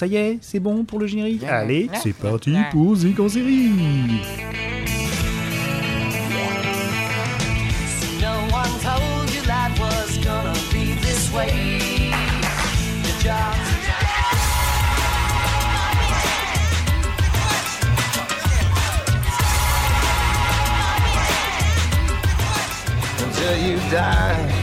Ça y est, c'est bon pour le générique? Allez, c'est parti pour Zik en you die.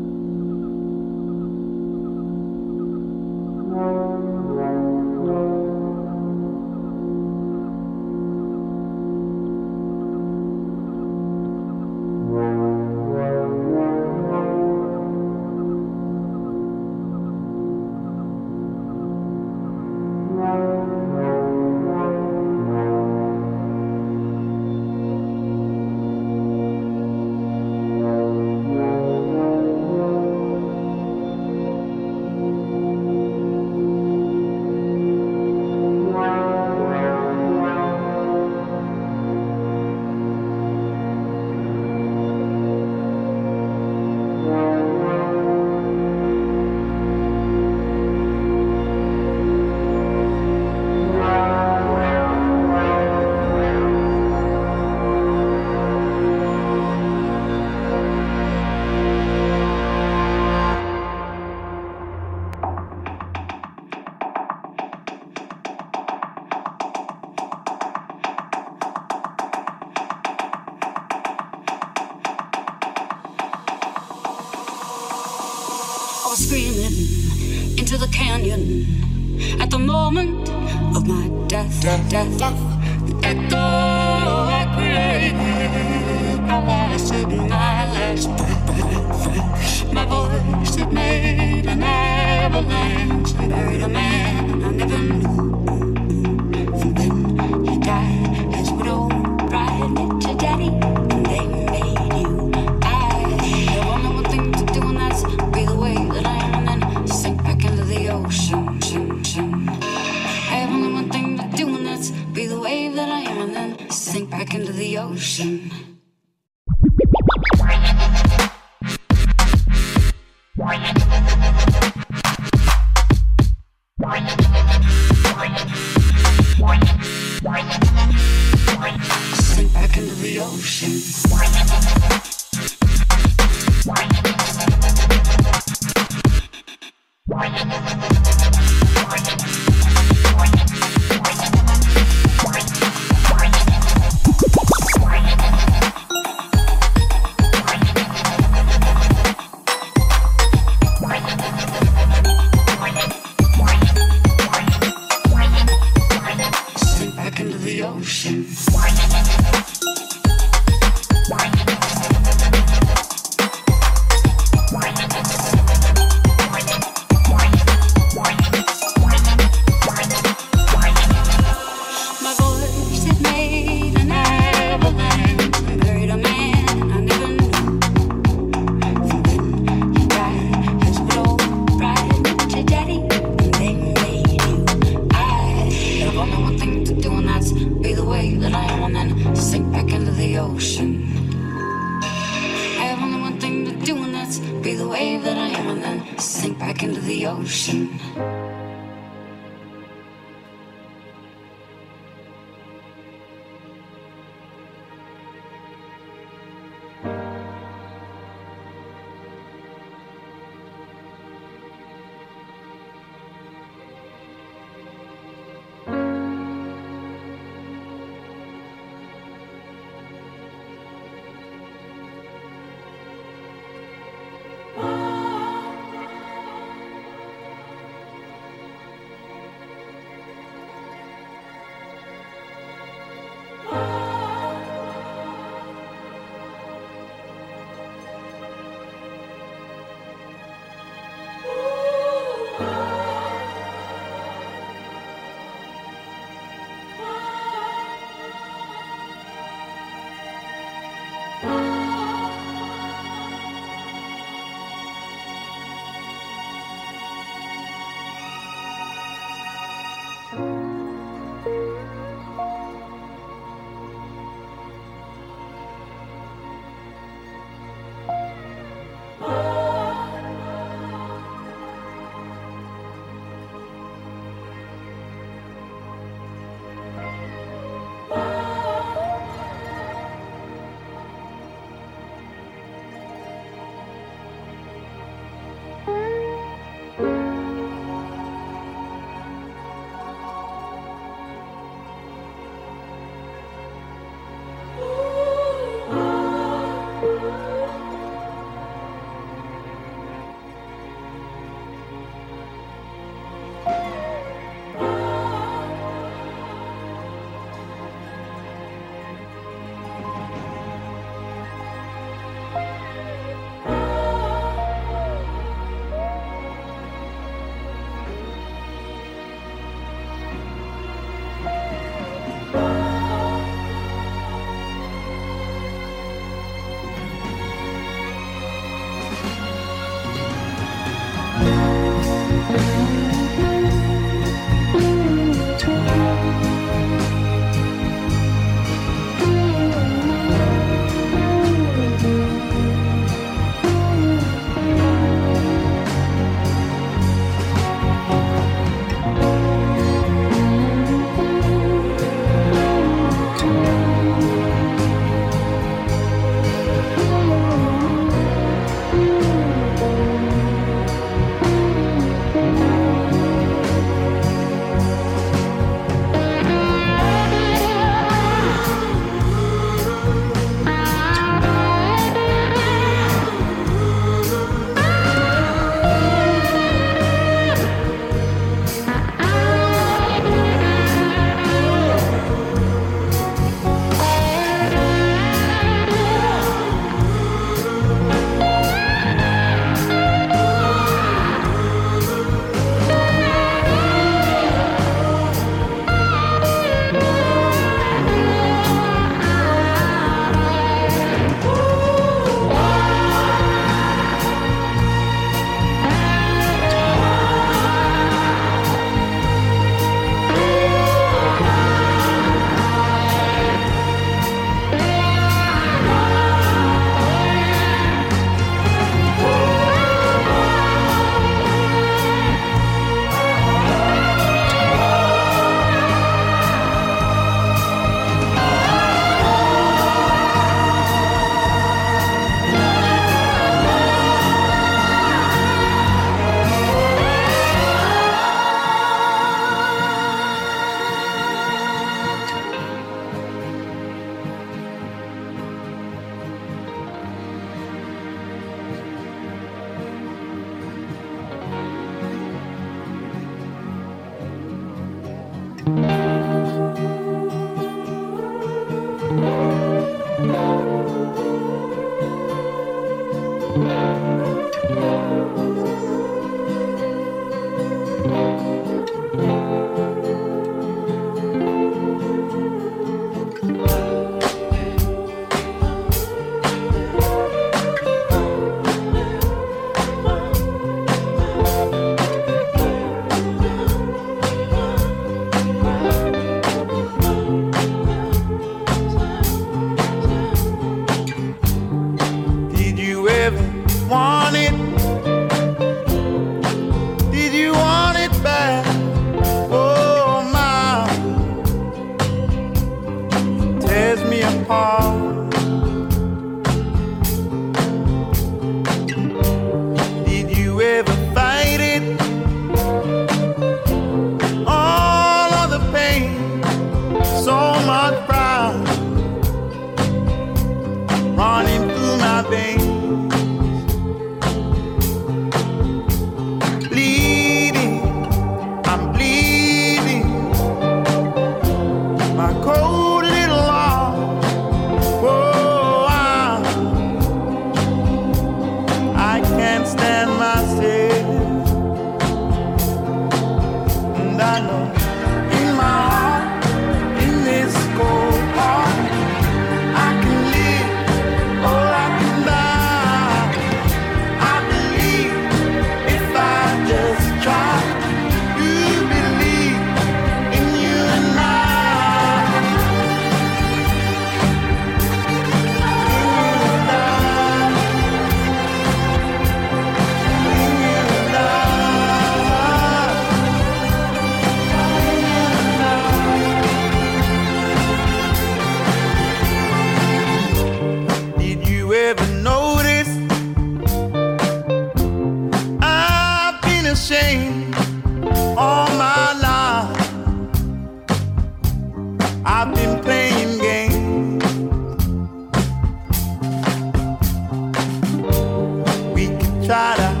side. I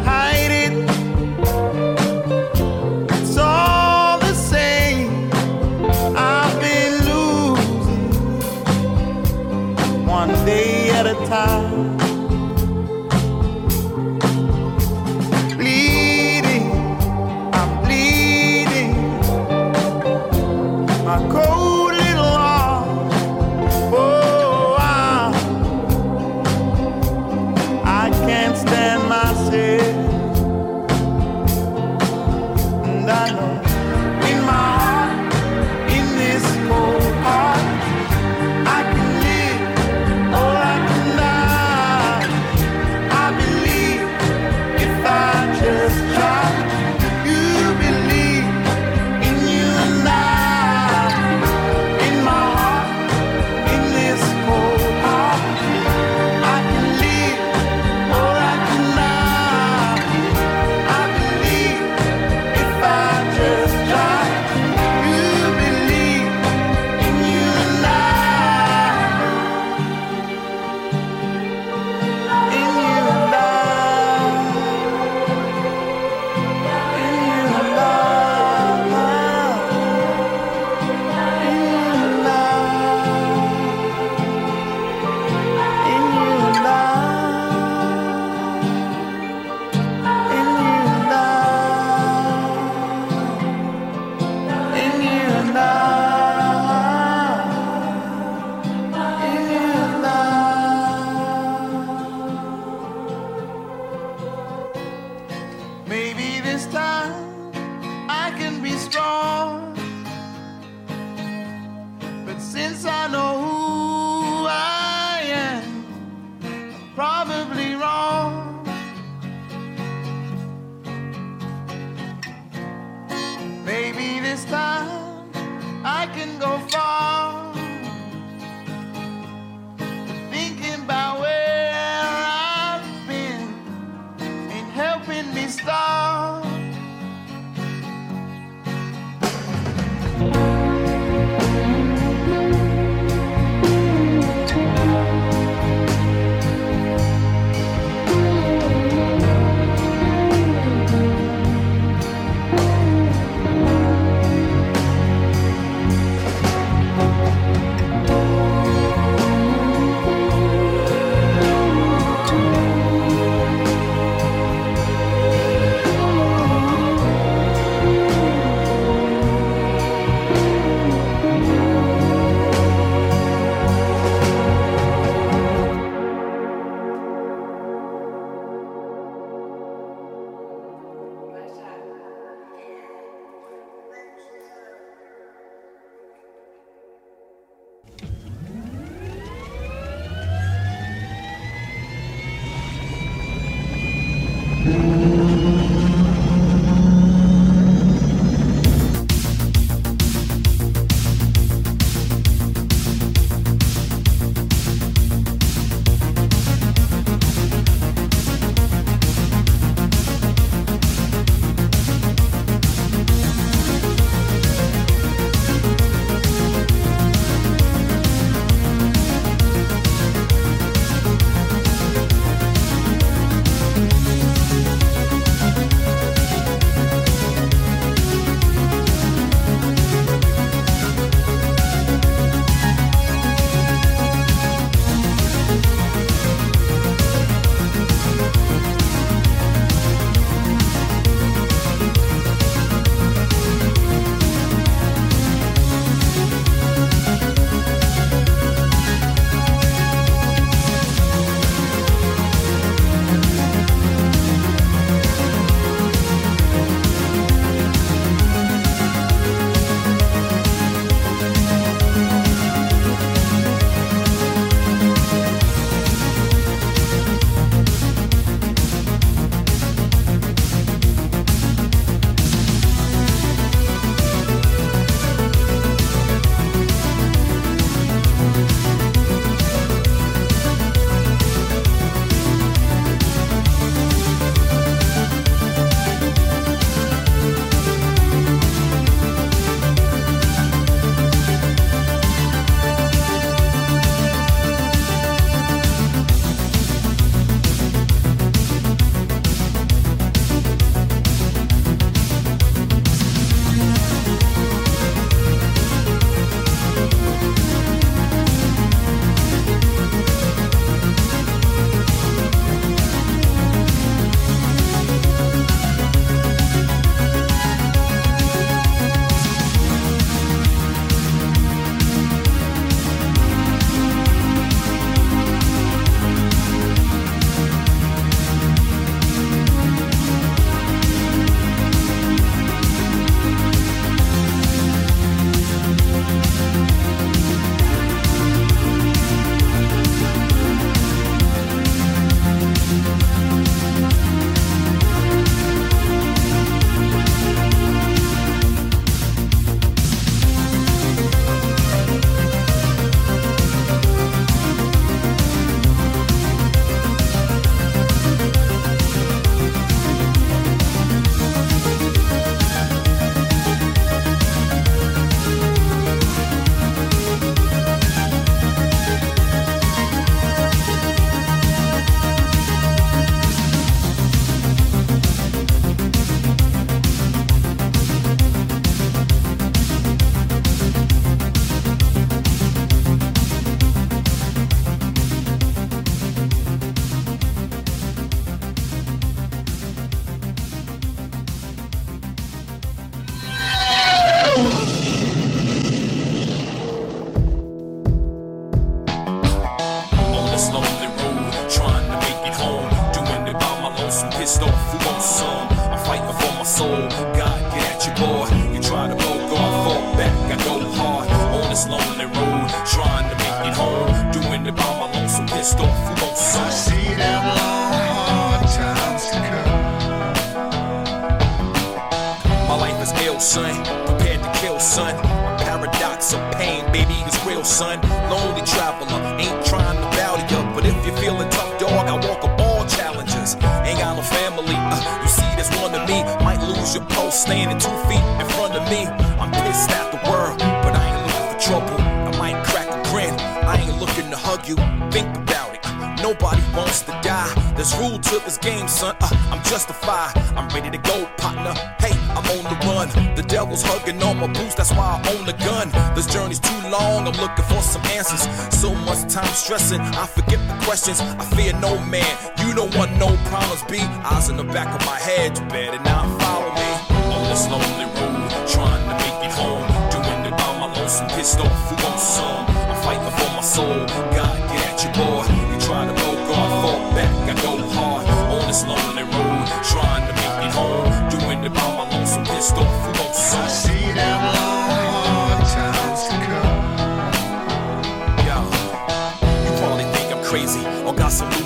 looking for some answers. So much time stressing, I forget the questions. I fear no man. You don't want no problems, B. Eyes in the back of my head, you better not follow me. On this lonely road, trying to make it home. Doing it by my lonesome, pissed off, who wants some? I'm fighting for my soul. God, get at you, boy. You try to go God, fall back, I go hard. On this lonely road, trying to make it home. Doing it by my lonesome, pissed off, who wants I some? see them long,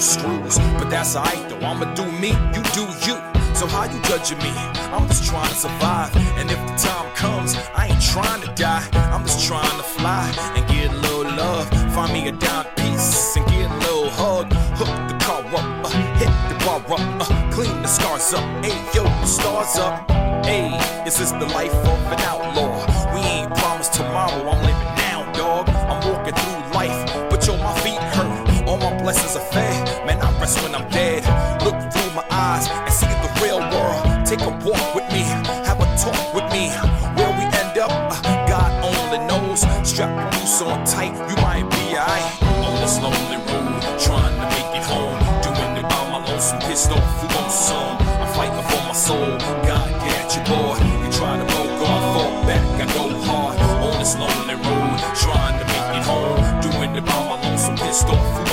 screws, but that's alright though. I'ma do me, you do you. So how you judging me? I'm just trying to survive, and if the time comes, I ain't trying to die. I'm just trying to fly and get a little love. Find me a dime piece and get a little hug. Hook the car up, uh, hit the bar up, uh, clean the scars up. Hey yo, the stars up. Hey, this is the life of an outlaw. We ain't promised tomorrow, I'm fair. Man, I rest when I'm dead. Look through my eyes and see the real world. Take a walk with me, have a talk with me. Where we end up, uh, God only knows. Strap your noose on tight, you might be alright. On this lonely road, trying to make it home. Doing it by my lonesome, pissed off, who wants some? I'm fighting for my soul. God, get you, boy. You try to go God, fall back, I go hard. On this lonely road, trying to make it home. Doing it by my lonesome, pissed off,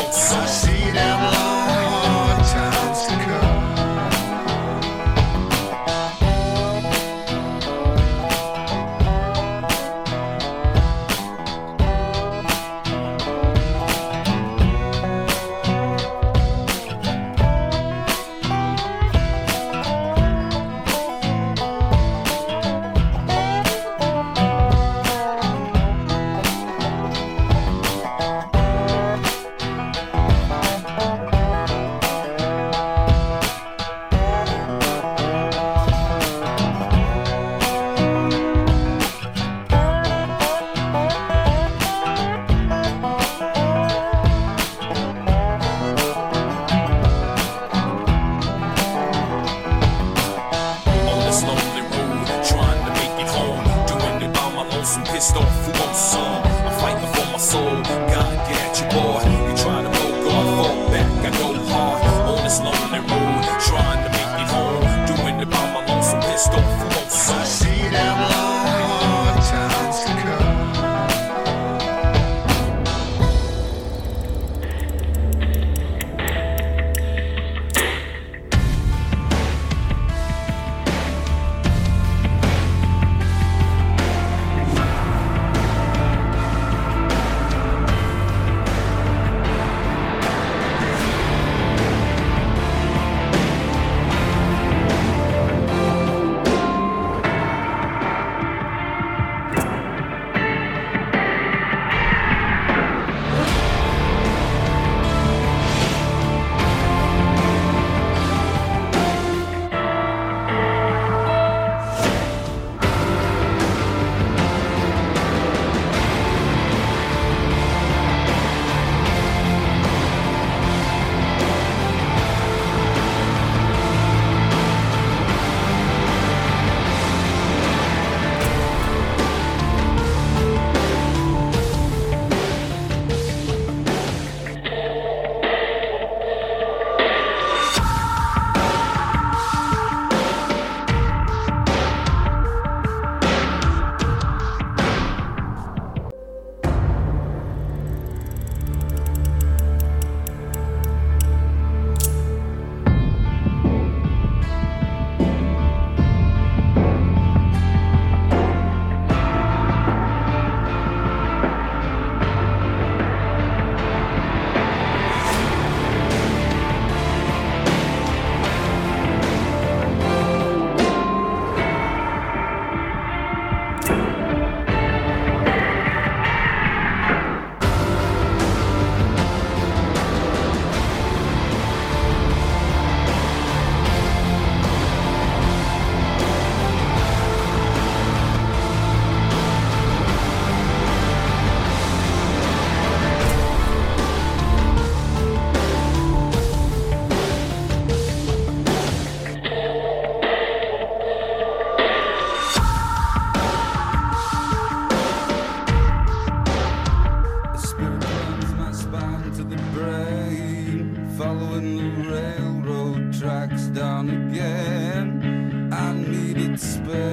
in.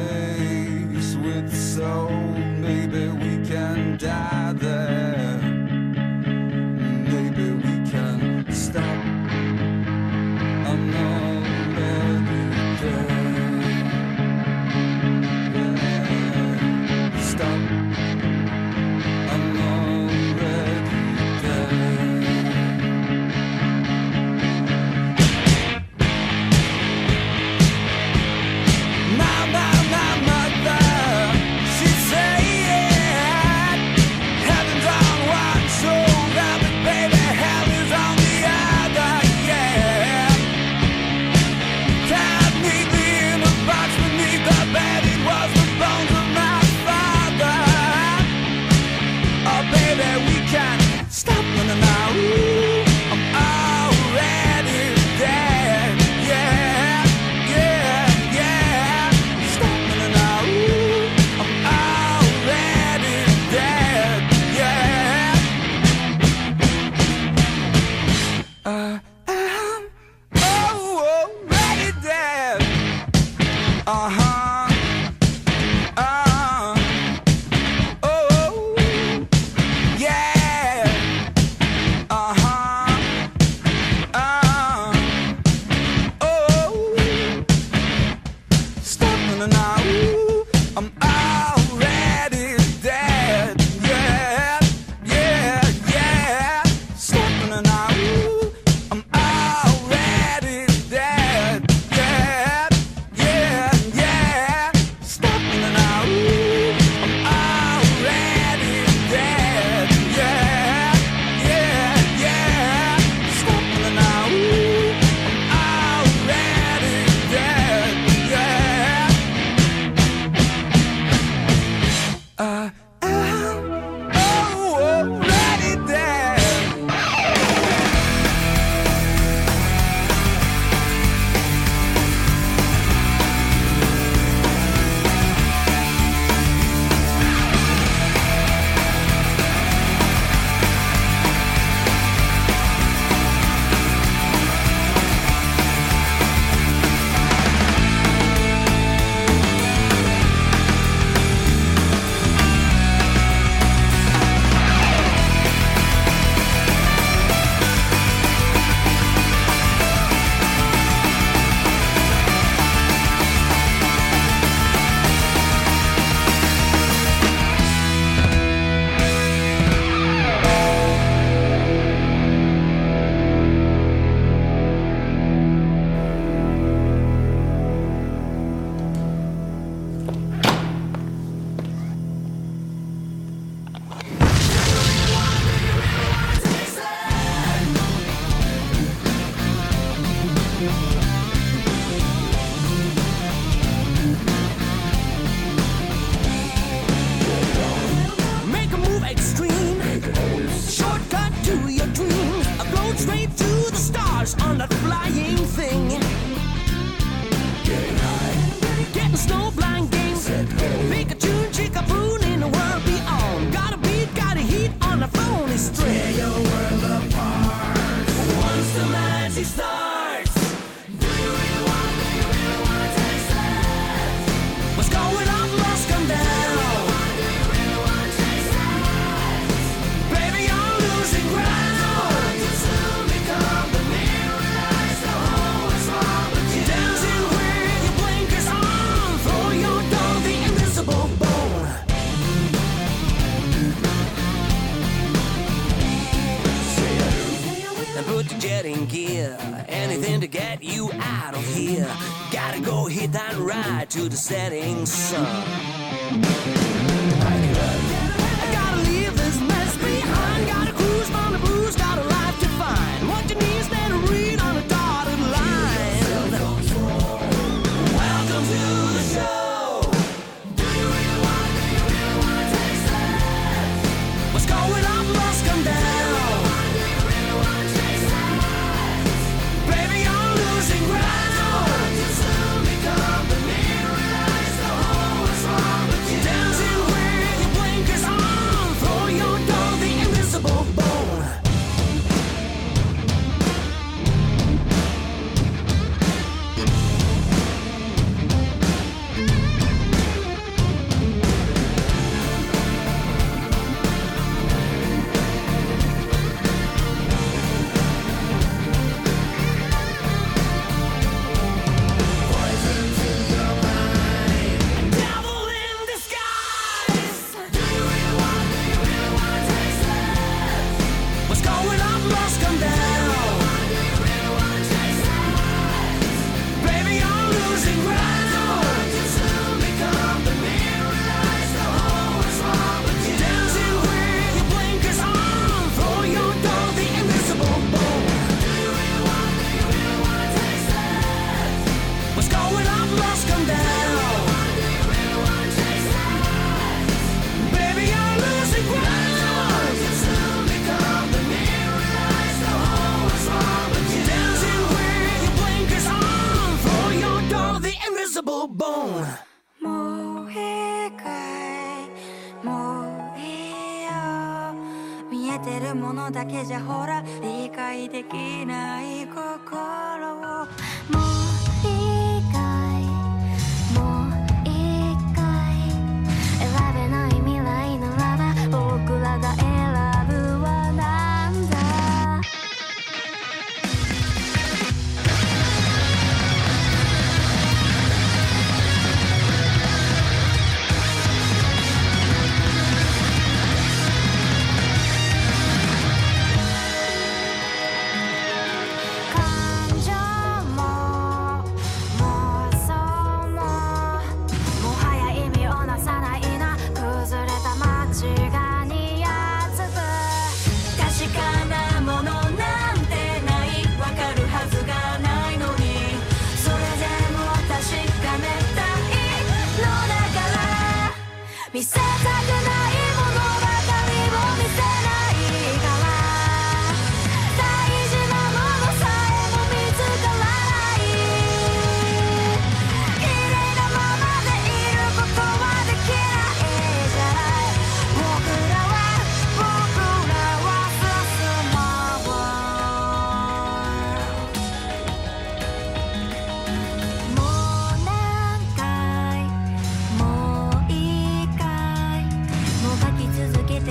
The setting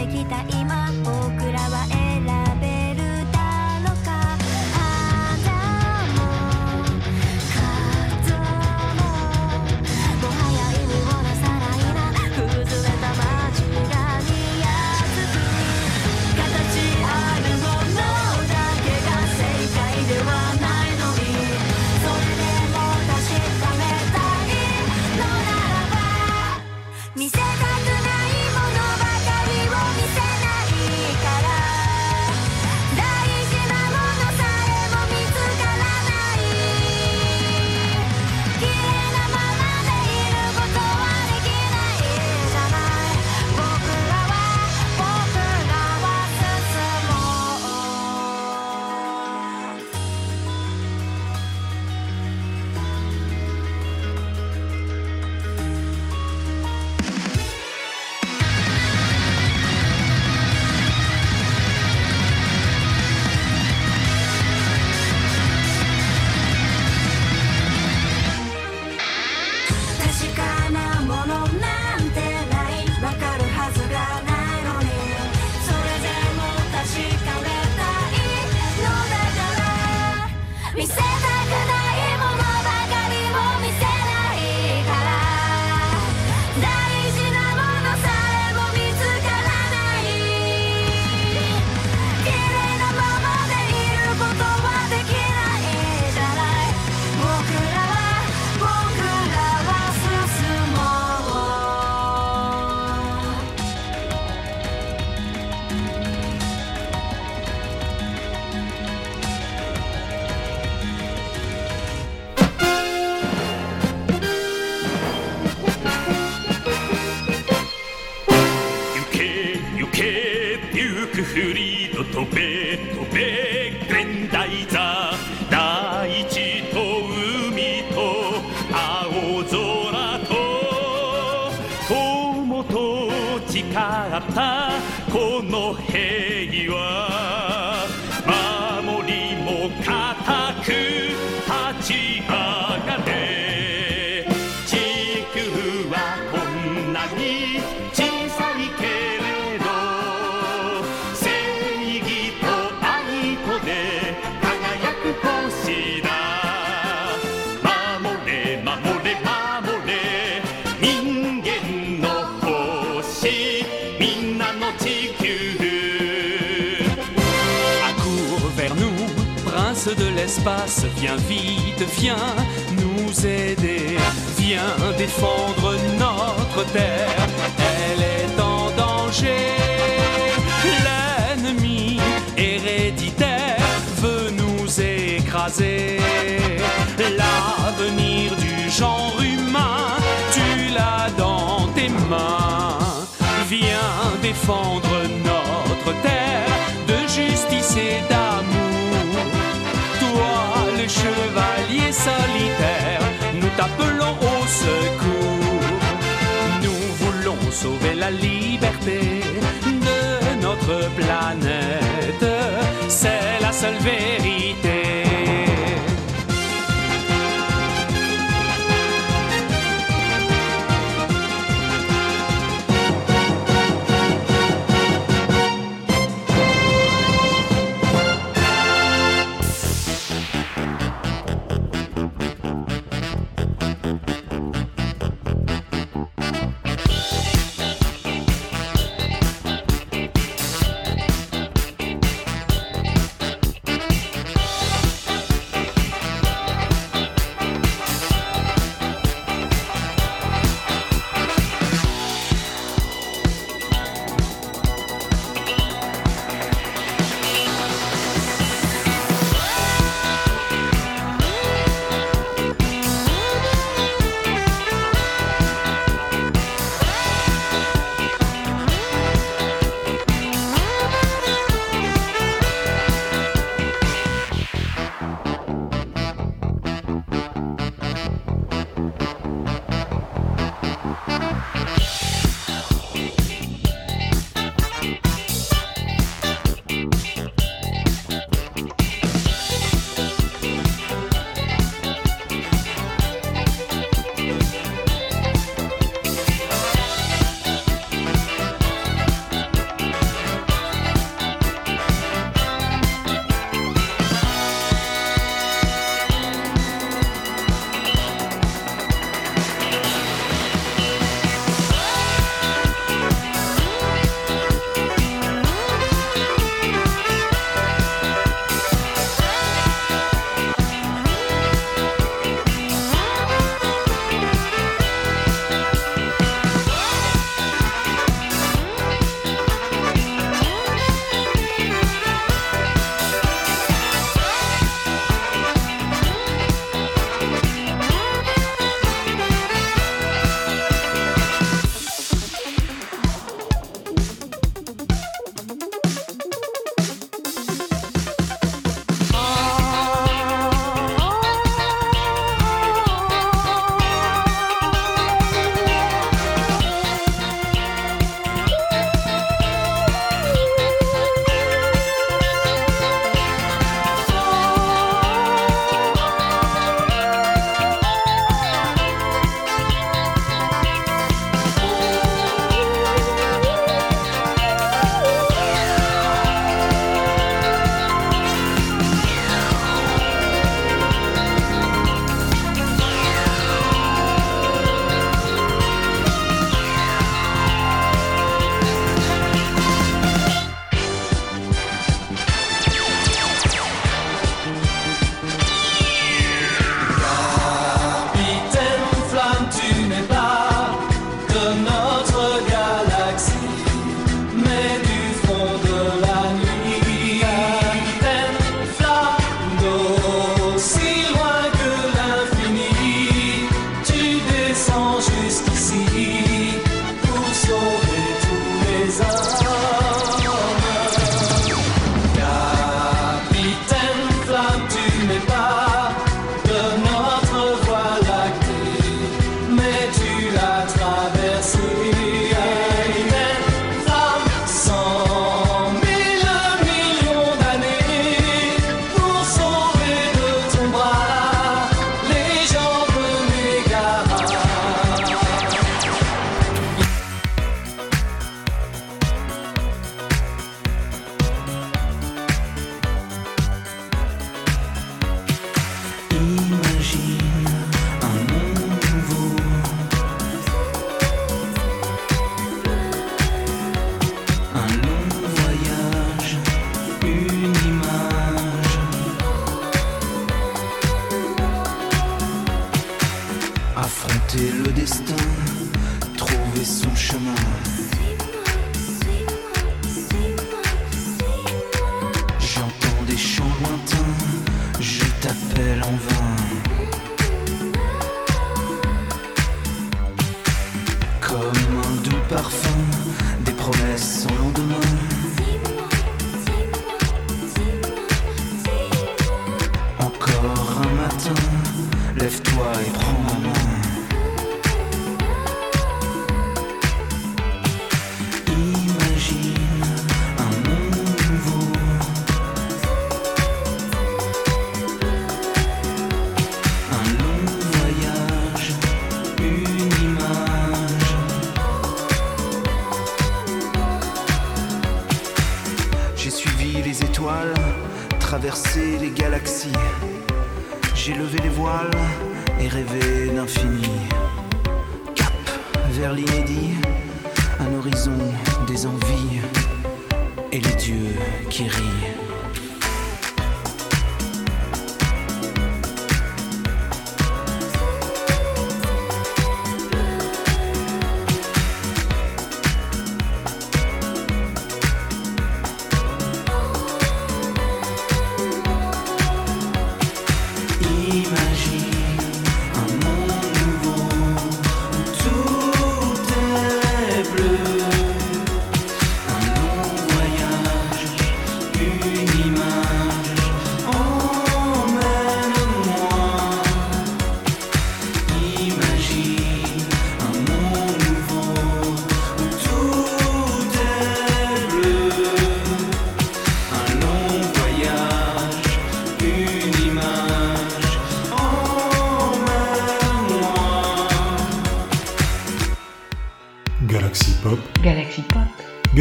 きた今僕らは viens vite, viens nous aider, viens défendre notre terre, elle est en danger. L'ennemi héréditaire veut nous écraser. L'avenir du genre humain, tu l'as dans tes mains. Viens défendre notre terre de justice et d'amour. Chevalier solitaire, nous t'appelons au secours. Nous voulons sauver la liberté de notre planète. C'est la seule vérité.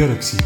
Galaxy